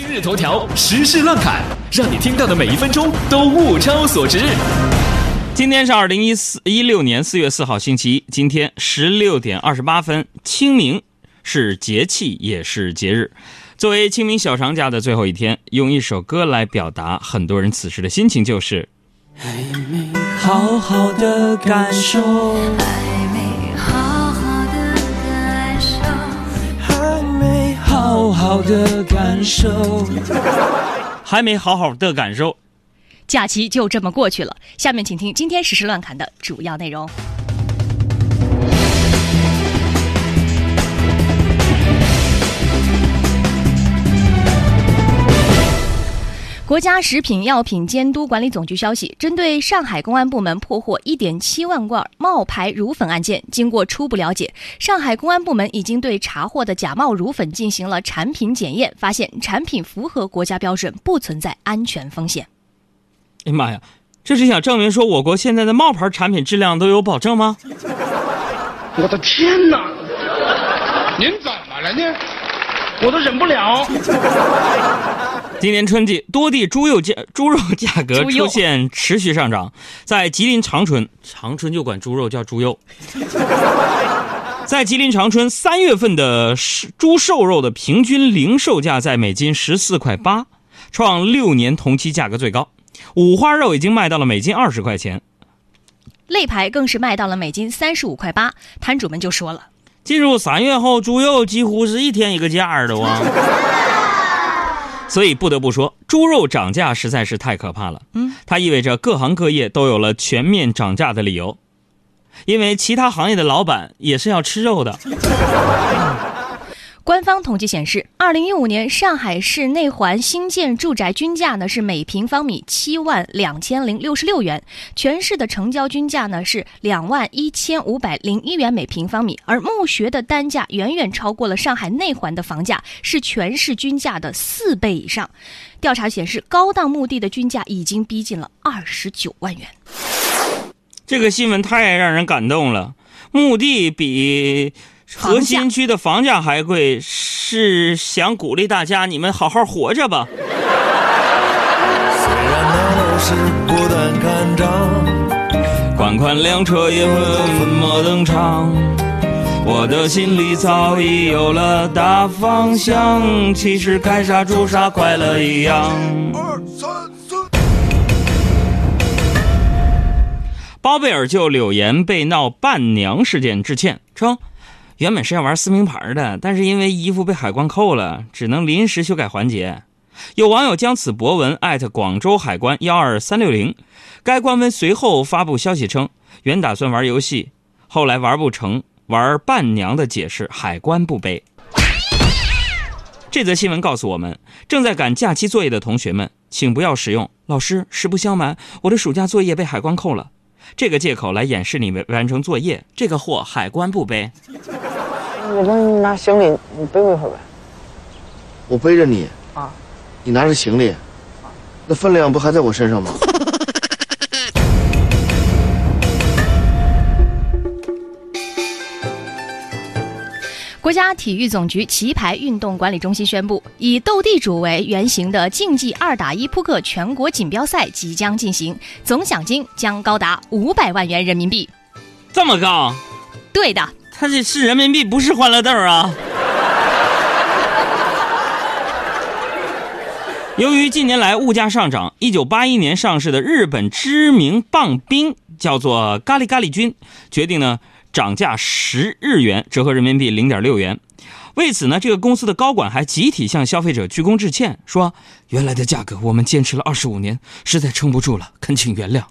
今日头条时事乱侃，让你听到的每一分钟都物超所值。今天是二零一四一六年四月四号星期一，今天十六点二十八分，清明是节气也是节日。作为清明小长假的最后一天，用一首歌来表达很多人此时的心情，就是还没好好的感受，好好的感受。还没好好的感受。假期就这么过去了。下面请听今天时事乱侃的主要内容。国家食品药品监督管理总局消息，针对上海公安部门破获1.7万罐冒牌乳粉案件，经过初步了解，上海公安部门已经对查获的假冒乳粉进行了产品检验，发现产品符合国家标准，不存在安全风险。哎呀妈呀，这是想证明说我国现在的冒牌产品质量都有保证吗？我的天哪！您怎么了呢？我都忍不了。今年春季，多地猪肉价猪肉价格出现持续上涨。在吉林长春，长春就管猪肉叫猪肉。在吉林长春，三月份的是猪瘦肉的平均零售价在每斤十四块八，创六年同期价格最高。五花肉已经卖到了每斤二十块钱。肋排更是卖到了每斤三十五块八，摊主们就说了。进入三月后，猪肉几乎是一天一个价儿的哇。所以不得不说，猪肉涨价实在是太可怕了。嗯，它意味着各行各业都有了全面涨价的理由，因为其他行业的老板也是要吃肉的。官方统计显示，二零一五年上海市内环新建住宅均价呢是每平方米七万两千零六十六元，全市的成交均价呢是两万一千五百零一元每平方米，而墓穴的单价远远超过了上海内环的房价，是全市均价的四倍以上。调查显示，高档墓地的均价已经逼近了二十九万元。这个新闻太让人感动了，墓地比核心区的房价还贵，是想鼓励大家你们好好活着吧。虽然那都是孤单看涨，款款辆车也稳默登场，我的心里早已有了大方向，其实开啥住啥快乐一样。二三四。包贝尔就柳岩被闹伴娘事件致歉，称原本是要玩撕名牌的，但是因为衣服被海关扣了，只能临时修改环节。有网友将此博文艾特广州海关幺二三六零，该官微随后发布消息称，原打算玩游戏，后来玩不成，玩伴娘的解释海关不背。这则新闻告诉我们，正在赶假期作业的同学们，请不要使用“老师，实不相瞒，我的暑假作业被海关扣了”这个借口来掩饰你没完成作业。这个货海关不背。我帮你拿行李，你背我一会儿呗。我背着你啊，你拿着行李，那分量不还在我身上吗？国家体育总局棋牌运动管理中心宣布，以斗地主为原型的竞技二打一扑克全国锦标赛即将进行，总奖金将高达五百万元人民币。这么高？对的，它这是人民币，不是欢乐豆啊！由于近年来物价上涨，一九八一年上市的日本知名棒冰叫做咖喱咖喱君，决定呢涨价十日元，折合人民币零点六元。为此呢，这个公司的高管还集体向消费者鞠躬致歉，说原来的价格我们坚持了二十五年，实在撑不住了，恳请原谅。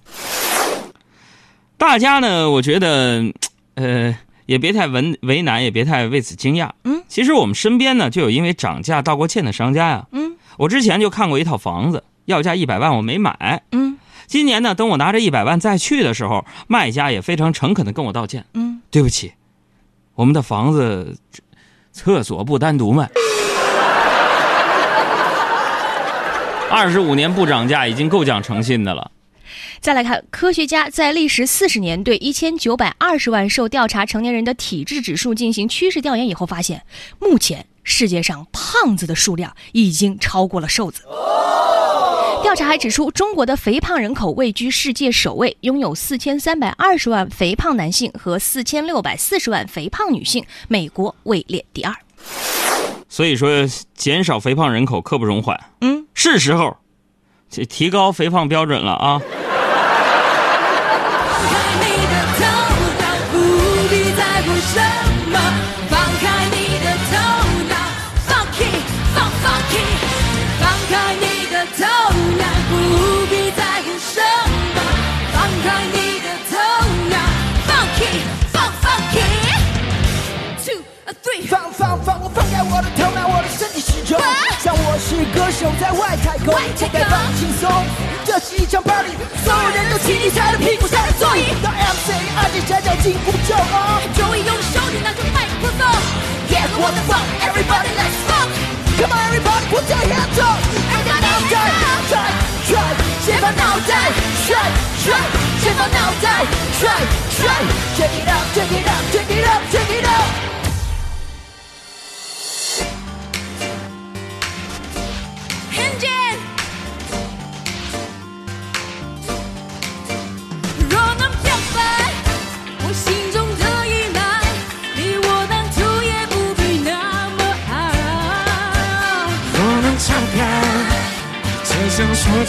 大家呢，我觉得，呃，也别太为为难，也别太为此惊讶。嗯，其实我们身边呢，就有因为涨价道过歉的商家呀。嗯，我之前就看过一套房子，要价一百万，我没买。嗯，今年呢，等我拿着一百万再去的时候，卖家也非常诚恳的跟我道歉。嗯，对不起，我们的房子厕所不单独卖。二十五年不涨价，已经够讲诚信的了。再来看，科学家在历时四十年对一千九百二十万受调查成年人的体质指数进行趋势调研以后，发现目前世界上胖子的数量已经超过了瘦子。调查还指出，中国的肥胖人口位居世界首位，拥有四千三百二十万肥胖男性和四千六百四十万肥胖女性，美国位列第二。所以说，减少肥胖人口刻不容缓。嗯，是时候，这提高肥胖标准了啊！什么。放开你的头脑，funky，放 funky。放开你的头脑，不必在乎什么。放开你的头脑，funky，放 funky。Two, three，放放放，我放开我的头脑，我的身体始终。像我是歌手，在外太空，应该放轻松。这是一场 party，所有人都请你踩着屁股下了座椅。当 MC 二姐站脚进步就 on。终于用手指拿住麦克风。Yes, what the fuck? Everybody let's fuck. Come on, everybody, put your hands up. 二大脑袋甩甩，先把脑袋甩甩，先把脑袋甩甩。Check it out, check it out, check it out,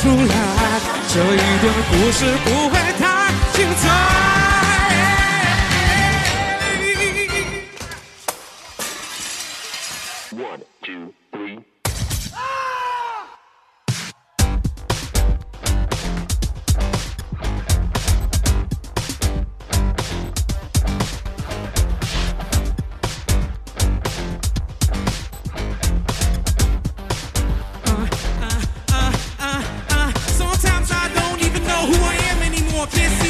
出来，这一段故事不会太精彩。One two. want this.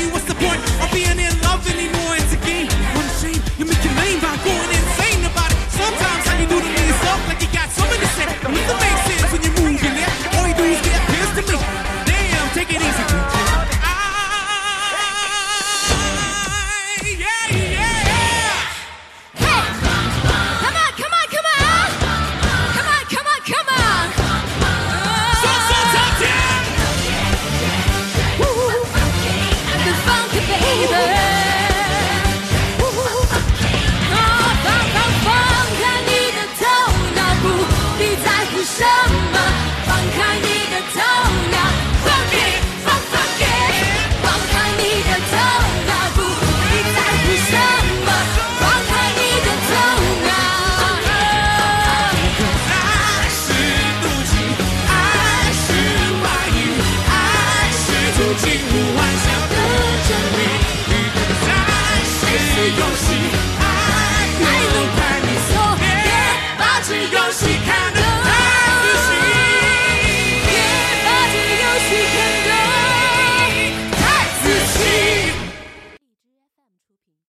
没有心